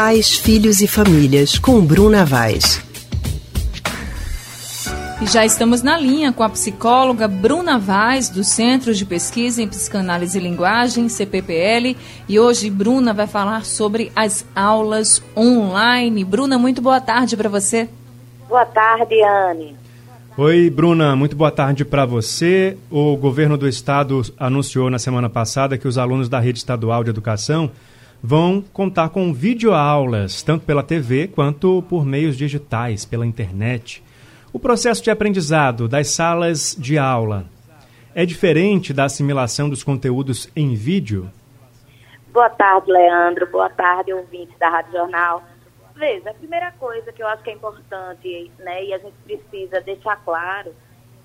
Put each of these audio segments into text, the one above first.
Pais, Filhos e Famílias, com Bruna Vaz. E já estamos na linha com a psicóloga Bruna Vaz, do Centro de Pesquisa em Psicanálise e Linguagem, CPPL. E hoje Bruna vai falar sobre as aulas online. Bruna, muito boa tarde para você. Boa tarde, Anne. Oi, Bruna, muito boa tarde para você. O governo do estado anunciou na semana passada que os alunos da rede estadual de educação vão contar com videoaulas, tanto pela TV quanto por meios digitais, pela internet. O processo de aprendizado das salas de aula é diferente da assimilação dos conteúdos em vídeo? Boa tarde, Leandro. Boa tarde, ouvinte da Rádio Jornal. Veja, a primeira coisa que eu acho que é importante, né, e a gente precisa deixar claro,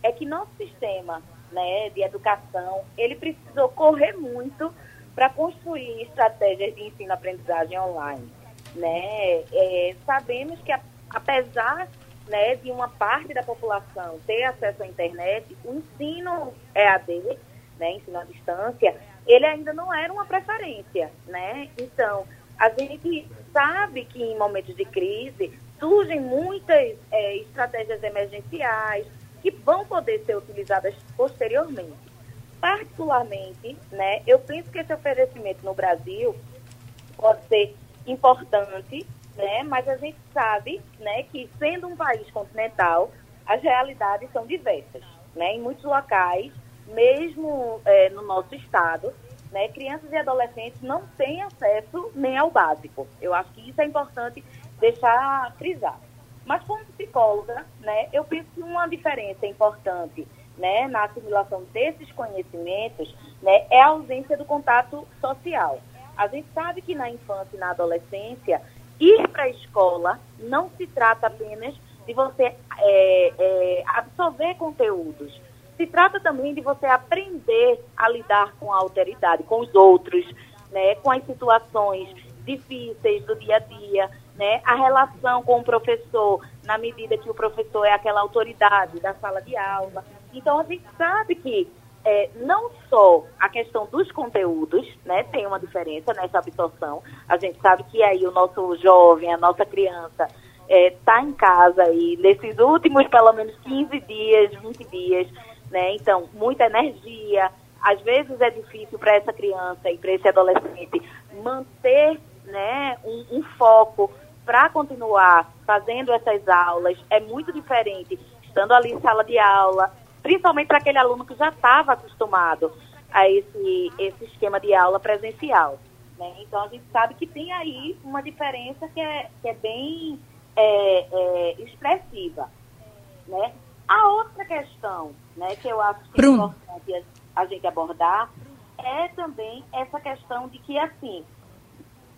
é que nosso sistema, né, de educação, ele precisou correr muito para construir estratégias de ensino-aprendizagem online, né? É, sabemos que apesar né, de uma parte da população ter acesso à internet, o ensino EAD, né, ensino à distância, ele ainda não era uma preferência, né? Então, a gente sabe que em momentos de crise surgem muitas é, estratégias emergenciais que vão poder ser utilizadas posteriormente. Particularmente, né, eu penso que esse oferecimento no Brasil pode ser importante né? Mas a gente sabe, né, que sendo um país continental, as realidades são diversas, né? Em muitos locais, mesmo é, no nosso estado, né, crianças e adolescentes não têm acesso nem ao básico. Eu acho que isso é importante deixar frisar. Mas como psicóloga, né, eu penso que uma diferença importante né, na assimilação desses conhecimentos né, é a ausência do contato social. A gente sabe que na infância e na adolescência ir para a escola não se trata apenas de você é, é, absorver conteúdos. Se trata também de você aprender a lidar com a alteridade, com os outros, né, com as situações difíceis do dia a dia, né, a relação com o professor, na medida que o professor é aquela autoridade da sala de aula. Então, a gente sabe que é, não só a questão dos conteúdos, né, tem uma diferença nessa absorção. A gente sabe que aí o nosso jovem, a nossa criança, está é, tá em casa aí nesses últimos pelo menos 15 dias, 20 dias, né? Então, muita energia. Às vezes é difícil para essa criança e para esse adolescente manter né, um, um foco para continuar fazendo essas aulas. É muito diferente estando ali em sala de aula, principalmente para aquele aluno que já estava acostumado a esse, esse esquema de aula presencial. Né? Então, a gente sabe que tem aí uma diferença que é, que é bem é, é, expressiva. Né? A outra questão né, que eu acho que é importante a gente abordar é também essa questão de que, assim,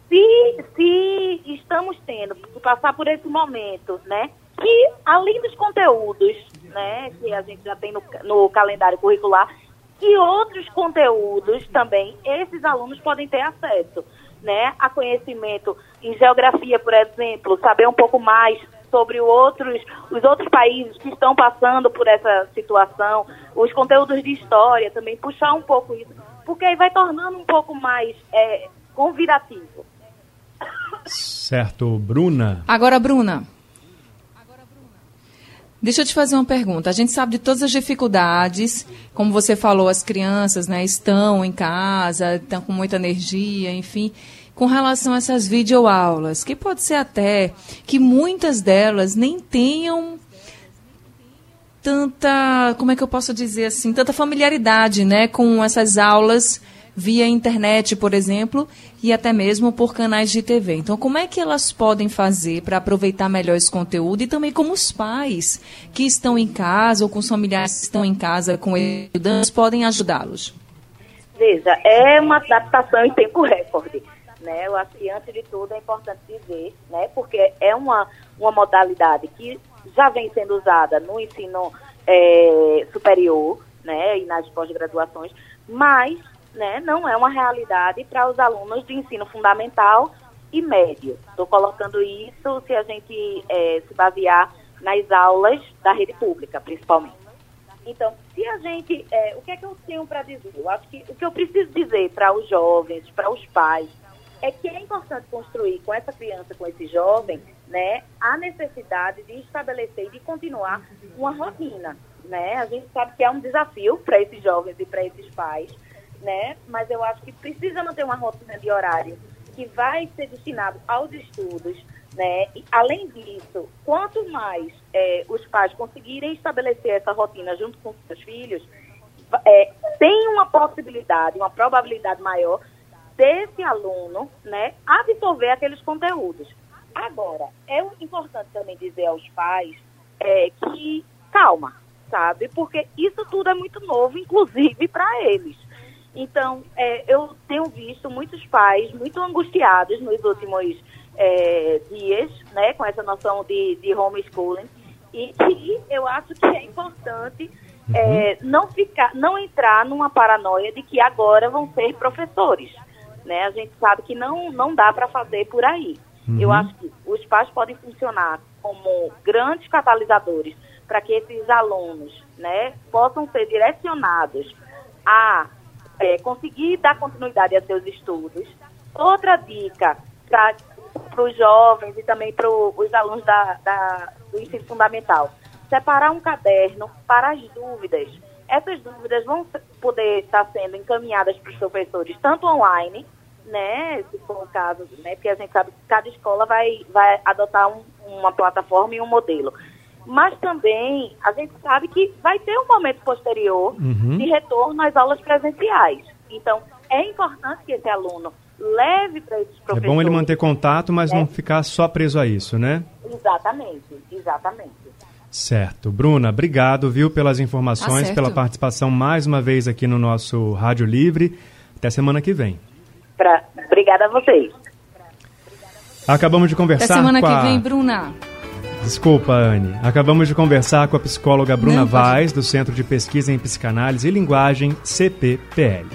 se, se estamos tendo que passar por esse momento, né, que além dos conteúdos, né, que a gente já tem no, no calendário curricular, que outros conteúdos também esses alunos podem ter acesso, né, a conhecimento em geografia, por exemplo, saber um pouco mais sobre outros, os outros países que estão passando por essa situação, os conteúdos de história também, puxar um pouco isso, porque aí vai tornando um pouco mais é, convidativo. Certo, Bruna. Agora, Bruna, Deixa eu te fazer uma pergunta. A gente sabe de todas as dificuldades, como você falou, as crianças né, estão em casa, estão com muita energia, enfim, com relação a essas videoaulas, que pode ser até que muitas delas nem tenham tanta, como é que eu posso dizer assim, tanta familiaridade né, com essas aulas via internet, por exemplo, e até mesmo por canais de TV. Então, como é que elas podem fazer para aproveitar melhor esse conteúdo e também como os pais que estão em casa ou com os familiares que estão em casa com estudantes podem ajudá-los? Veja, é uma adaptação em tempo recorde. Né? Eu acho que, antes de tudo, é importante dizer, né? porque é uma, uma modalidade que já vem sendo usada no ensino é, superior né? e nas pós-graduações, mas né, não é uma realidade para os alunos de ensino fundamental e médio. Estou colocando isso se a gente é, se basear nas aulas da rede pública, principalmente. Então, se a gente. É, o que é que eu tenho para dizer? Eu acho que o que eu preciso dizer para os jovens, para os pais, é que é importante construir com essa criança, com esse jovem, né, a necessidade de estabelecer e de continuar uma rotina, né? A gente sabe que é um desafio para esses jovens e para esses pais, né? Mas eu acho que precisa manter uma rotina de horário que vai ser destinado aos estudos, né? E, além disso, quanto mais é, os pais conseguirem estabelecer essa rotina junto com seus filhos, é, tem uma possibilidade, uma probabilidade maior desse aluno, né, absorver aqueles conteúdos. Agora, é importante também dizer aos pais é, que calma, sabe? Porque isso tudo é muito novo, inclusive para eles. Então, é, eu tenho visto muitos pais muito angustiados nos últimos é, dias, né, com essa noção de, de homeschooling, e que eu acho que é importante é, uhum. não ficar, não entrar numa paranoia de que agora vão ser professores, né? A gente sabe que não não dá para fazer por aí. Uhum. Eu acho que os pais podem funcionar como grandes catalisadores para que esses alunos, né, possam ser direcionados a é, conseguir dar continuidade a seus estudos. Outra dica para os jovens e também para os alunos da, da, do ensino fundamental: separar um caderno para as dúvidas. Essas dúvidas vão poder estar sendo encaminhadas para os professores, tanto online, né, se for o caso, né, porque a gente sabe que cada escola vai, vai adotar um, uma plataforma e um modelo. Mas também a gente sabe que vai ter um momento posterior uhum. de retorno às aulas presenciais. Então, é importante que esse aluno leve para esses professores. É bom ele manter contato, mas né? não ficar só preso a isso, né? Exatamente, exatamente. Certo. Bruna, obrigado, viu, pelas informações, tá pela participação mais uma vez aqui no nosso Rádio Livre. Até semana que vem. Pra... Obrigada a vocês. Acabamos de conversar Até semana com a... que vem, Bruna. Desculpa, Anne. Acabamos de conversar com a psicóloga Bruna Não, Vaz, do Centro de Pesquisa em Psicanálise e Linguagem, CPPL.